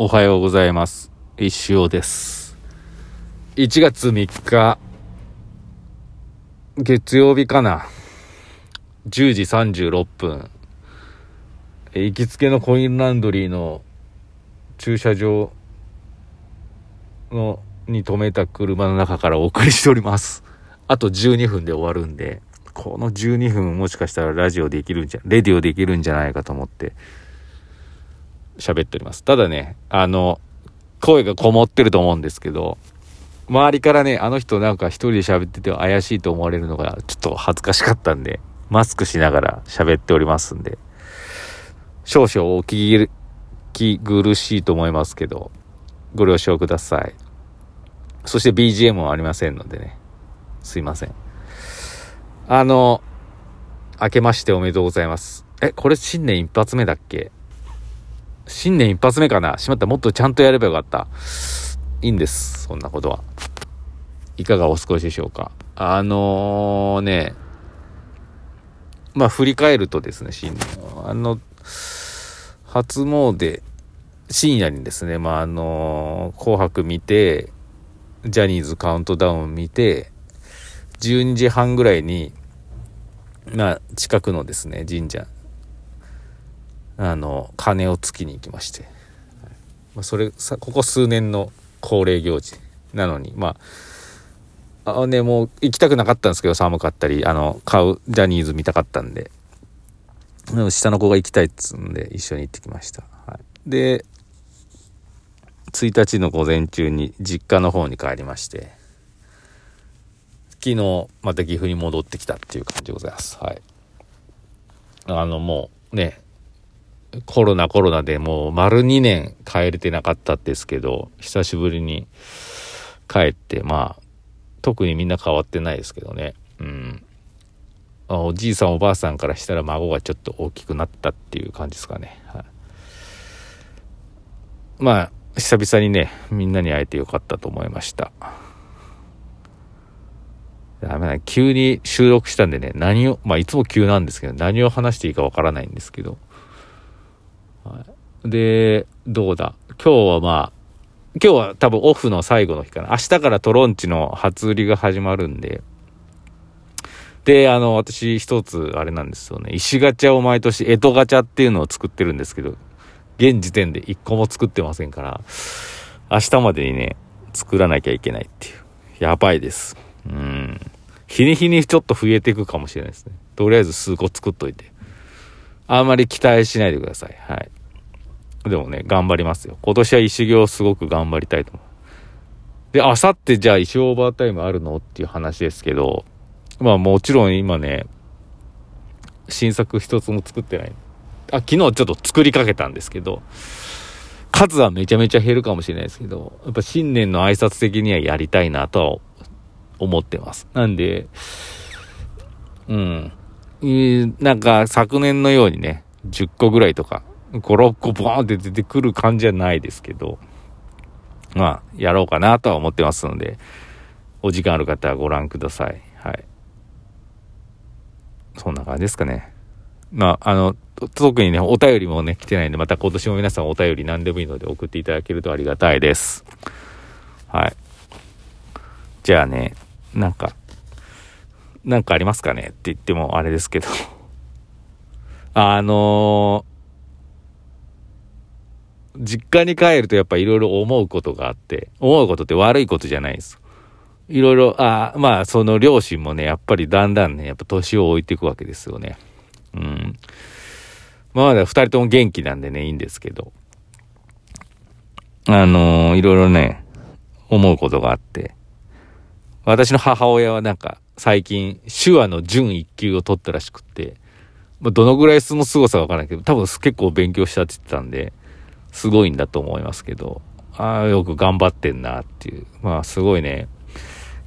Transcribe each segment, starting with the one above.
おはようございます。石尾です。1月3日、月曜日かな。10時36分。行きつけのコインランドリーの駐車場のに止めた車の中からお送りしております。あと12分で終わるんで、この12分もしかしたらラジオできるんじゃ、レディオできるんじゃないかと思って、喋っております。ただね、あの、声がこもってると思うんですけど、周りからね、あの人なんか一人で喋ってて怪しいと思われるのがちょっと恥ずかしかったんで、マスクしながら喋っておりますんで、少々お聞き苦しいと思いますけど、ご了承ください。そして BGM もありませんのでね、すいません。あの、明けましておめでとうございます。え、これ新年一発目だっけ？新年一発目かな？しまった。もっとちゃんとやればよかった。いいんです。そんなことは。いかがお過ごしでしょうか？あのー、ね、まあ振り返るとですね、新年。あの、初詣、深夜にですね、まああのー、紅白見て、ジャニーズカウントダウン見て、12時半ぐらいに、まあ近くのですね、神社、あの、鐘をつきに行きまして。まあ、それさ、ここ数年の恒例行事なのに、まあ、あね、もう行きたくなかったんですけど、寒かったり、あの、買う、ジャニーズ見たかったんで、でも下の子が行きたいっつうんで、一緒に行ってきました。はい、で、1日の午前中に実家の方に帰りまして、昨日また岐阜に戻ってきたっていう感じでございます。はい。あの、もうね、コロナコロナでもう丸2年帰れてなかったですけど、久しぶりに帰って、まあ、特にみんな変わってないですけどね。うん。おじいさんおばあさんからしたら孫がちょっと大きくなったっていう感じですかね。はい、まあ、久々にね、みんなに会えてよかったと思いました。ダメだ、急に収録したんでね、何を、まあいつも急なんですけど、何を話していいかわからないんですけど、で、どうだ？今日はまあ、今日は多分オフの最後の日かな。明日からトロンチの初売りが始まるんで。で、あの、私一つあれなんですよね。石ガチャを毎年、江戸ガチャっていうのを作ってるんですけど、現時点で一個も作ってませんから、明日までにね、作らなきゃいけないっていう。やばいです。うん。日に日にちょっと増えていくかもしれないですね。とりあえず数個作っといて。あんまり期待しないでください。はい。でもね、頑張りますよ。今年は石行すごく頑張りたいと思う。で、あさってじゃあ石オーバータイムあるのっていう話ですけど、まあもちろん今ね、新作一つも作ってない。あ、昨日ちょっと作りかけたんですけど、数はめちゃめちゃ減るかもしれないですけど、やっぱ新年の挨拶的にはやりたいなとは思ってます。なんで、うん。なんか昨年のようにね、10個ぐらいとか、5、6個ボーンって出てくる感じじゃないですけど、まあ、やろうかなとは思ってますので、お時間ある方はご覧ください。はい。そんな感じですかね。まあ、あの、特にね、お便りもね、来てないんで、また今年も皆さんお便り何でもいいので送っていただけるとありがたいです。はい。じゃあね、なんか、なんかありますかねって言ってもあれですけど。あのー、実家に帰るとやっぱいろいろ思うことがあって、思うことって悪いことじゃないです。いろいろ、あまあその両親もね、やっぱりだんだんね、やっぱ年を置いていくわけですよね。うん。まあまだ二人とも元気なんでね、いいんですけど。あのー、いろいろね、思うことがあって。私の母親はなんか、最近、手話の準一級を取ったらしくって、まあ、どのぐらいその凄さわからないけど、多分結構勉強したって言ってたんで、すごいんだと思いますけど、ああ、よく頑張ってんなっていう。まあ、すごいね、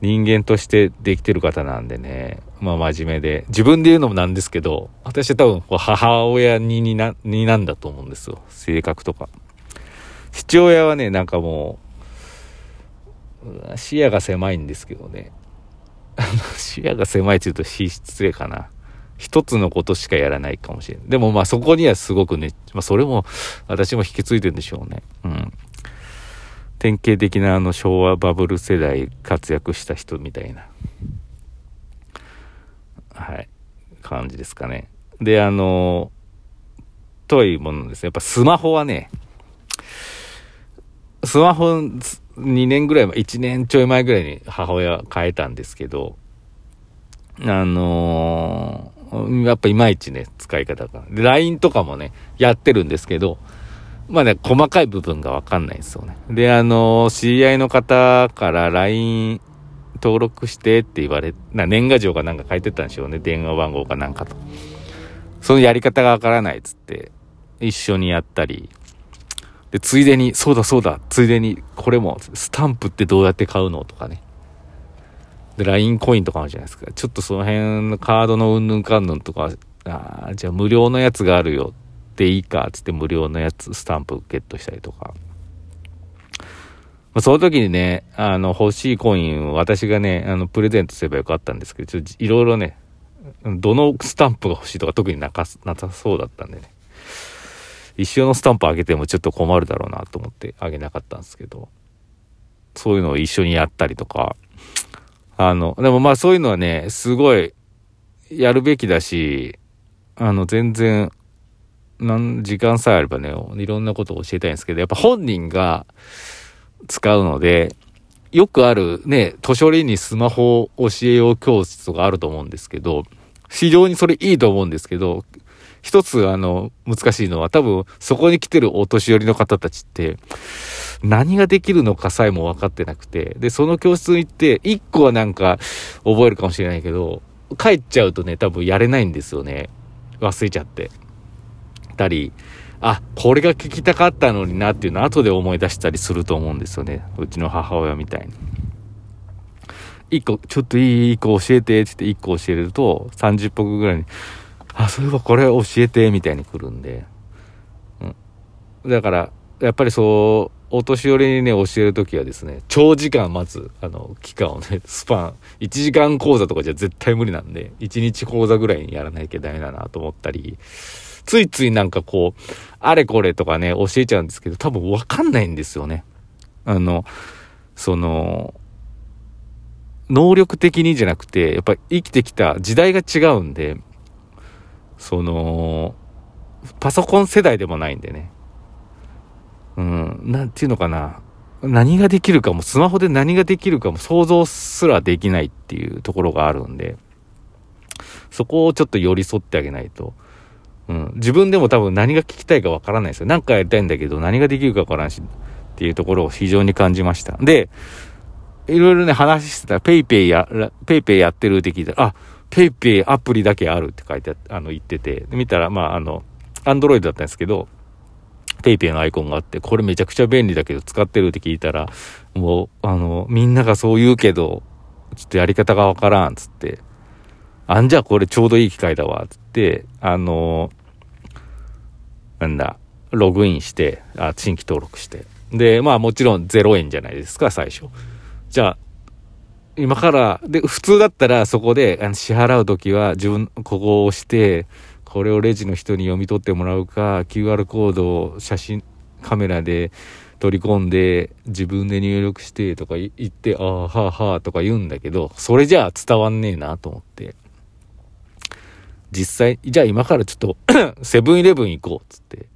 人間としてできてる方なんでね、まあ真面目で、自分で言うのもなんですけど、私は多分母親ににな、になんだと思うんですよ。性格とか。父親はね、なんかもう、視野が狭いんですけどね。視野が狭いって言うと失礼かな。一つのことしかやらないかもしれない。でもまあそこにはすごくね、まあそれも私も引き継いでるんでしょうね。うん。典型的なあの昭和バブル世代活躍した人みたいな、はい、感じですかね。で、あの、というものですね。やっぱスマホはね、スマホ2年ぐらい前、1年ちょい前ぐらいに母親変えたんですけど、あのー、やっぱいまいちね、使い方が。で、LINE とかもね、やってるんですけど、まあね、細かい部分がわかんないんですよね。で、あの、知り合いの方から LINE 登録してって言われ、な年賀状かなんか書いてたんでしょうね。電話番号かなんかと。そのやり方がわからないっつって、一緒にやったり、で、ついでに、そうだそうだ、ついでに、これも、スタンプってどうやって買うのとかね。で、LINE コインとかあるじゃないですか。ちょっとその辺のカードのうんぬんかんぬんとか、あじゃあ無料のやつがあるよっていいか、つって無料のやつ、スタンプゲットしたりとか。まあ、その時にね、あの、欲しいコインを私がね、あの、プレゼントすればよかったんですけど、ちょっといろいろね、どのスタンプが欲しいとか特になかなさそうだったんでね。一緒のスタンプあげてもちょっと困るだろうなと思ってあげなかったんですけど、そういうのを一緒にやったりとか、あの、でもまあそういうのはね、すごいやるべきだし、あの、全然、なん時間さえあればね、いろんなことを教えたいんですけど、やっぱ本人が使うので、よくあるね、図書理にスマホ教えよう教室とかあると思うんですけど、非常にそれいいと思うんですけど、一つあの、難しいのは多分そこに来てるお年寄りの方たちって、何ができるのかさえも分かってなくて、で、その教室に行って、一個はなんか覚えるかもしれないけど、帰っちゃうとね、多分やれないんですよね。忘れちゃって。たり、あ、これが聞きたかったのになっていうのを後で思い出したりすると思うんですよね。うちの母親みたいに。一個、ちょっといい、一個教えて、って言って一個教えると、30分ぐらいに、あ、そういえばこれ教えて、みたいに来るんで。うん。だから、やっぱりそう、お年寄りにね、教えるときはですね、長時間待つ、あの、期間をね、スパン、1時間講座とかじゃ絶対無理なんで、1日講座ぐらいにやらなきゃダメだなと思ったり、ついついなんかこう、あれこれとかね、教えちゃうんですけど、多分わかんないんですよね。あの、その、能力的にじゃなくて、やっぱり生きてきた時代が違うんで、その、パソコン世代でもないんでね。うん、なんていうのかな。何ができるかも、スマホで何ができるかも想像すらできないっていうところがあるんで、そこをちょっと寄り添ってあげないと。うん、自分でも多分何が聞きたいかわからないですよ。何かやりたいんだけど何ができるかわからんし、っていうところを非常に感じました。で、いろいろね、話してたら、ペイペイや、PayPay やってるって聞いたら、あ、 PayPay アプリだけあるって書いてあの、言ってて、見たら、まあ、あの、 Android だったんですけど、 PayPay のアイコンがあって、これめちゃくちゃ便利だけど使ってるって聞いたら、もう、あの、みんながそう言うけど、ちょっとやり方がわからん、つって、あんじゃこれちょうどいい機会だわ、つって、あの、なんだ、ログインして、あ、新規登録して。で、まあもちろん0円じゃないですか、最初。じゃあ、今から、で、普通だったらそこであの支払うときは自分、ここを押して、これをレジの人に読み取ってもらうか、QR コードを写真、カメラで取り込んで、自分で入力してとか言って、ああ、はあはあとか言うんだけど、それじゃあ伝わんねえなと思って。実際、じゃあ今からちょっと セブンイレブン行こうっ、つって。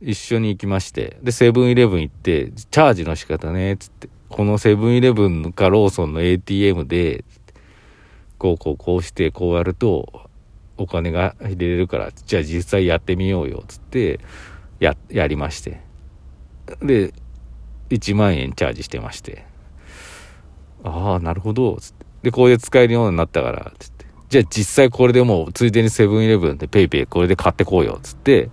一緒に行きまして。で、セブンイレブン行って、チャージの仕方ねっ、つって。このセブンイレブンかローソンの ATM で、こうこうこうしてこうやるとお金が入れれるから、じゃあ実際やってみようよ、つって、や、やりまして。で、1万円チャージしてまして。ああ、なるほど、つって。で、これで使えるようになったから、つって。じゃあ実際これでもう、ついでにセブンイレブンでペイペイこれで買ってこうよ、つって、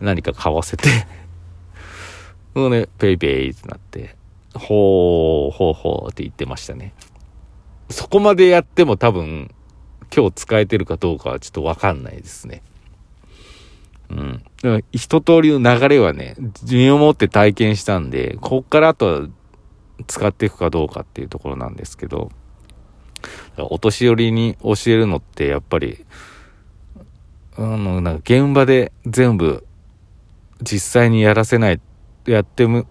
何か買わせてもうね、ペイペイってなって、ほう、ほうほうって言ってましたね。そこまでやっても多分、今日使えてるかどうかはちょっとわかんないですね。うん。だから一通りの流れはね、身をもって体験したんで、こっからあとは使っていくかどうかっていうところなんですけど、お年寄りに教えるのってやっぱり、あの、なんか現場で全部実際にやらせない、やってむ、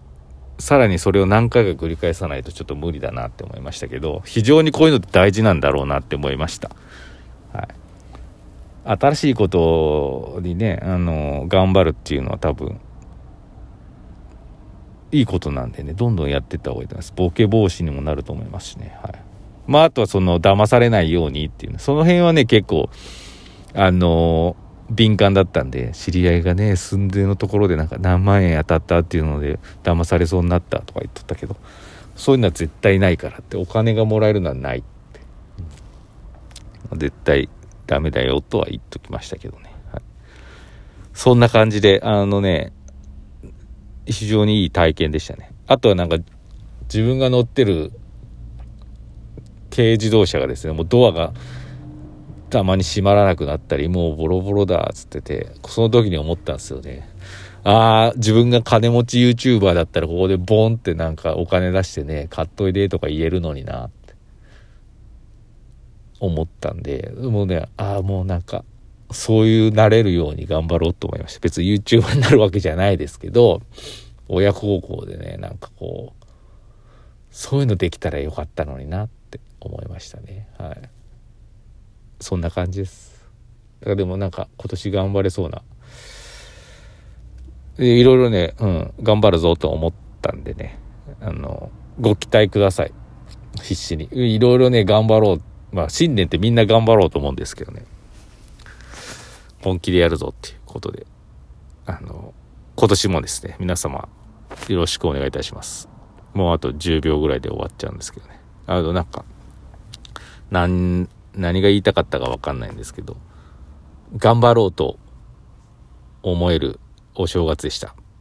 さらにそれを何回か繰り返さないとちょっと無理だなって思いましたけど、非常にこういうのって大事なんだろうなって思いました。はい。新しいことにね、あの、頑張るっていうのは多分、いいことなんでね、どんどんやっていった方がいいと思います。ボケ防止にもなると思いますしね。はい。まあ、あとはその、騙されないようにっていう、その辺はね、結構、あの敏感だったんで、知り合いがね、寸前のところでなんか何万円当たったっていうので、騙されそうになったとか言っとったけど、そういうのは絶対ないからって、お金がもらえるのはないって。絶対ダメだよとは言っときましたけどね。はい、そんな感じで、あのね、非常にいい体験でしたね。あとはなんか、自分が乗ってる軽自動車がですね、もうドアがたまに閉まらなくなったり、もうボロボロだっつってて、その時に思ったんですよね。ああ、自分が金持ち YouTuber だったらここでボンってなんかお金出してね、買っといでとか言えるのにな思ったんで、もうね、ああ、もうなんか、そういうなれるように頑張ろうと思いました。別に YouTuber になるわけじゃないですけど、親孝行でね、なんかこう、そういうのできたらよかったのになって思いましたね。はい。そんな感じです。だからでもなんか今年頑張れそうな。いろいろね、うん、頑張るぞと思ったんでね、あの、ご期待ください。必死に。いろいろね、頑張ろう。まあ、新年ってみんな頑張ろうと思うんですけどね。本気でやるぞっていうことで、あの、今年もですね、皆様、よろしくお願いいたします。もうあと10秒ぐらいで終わっちゃうんですけどね。あの、なんか、なん、何が言いたかったかわかんないんですけど、頑張ろうと思えるお正月でした。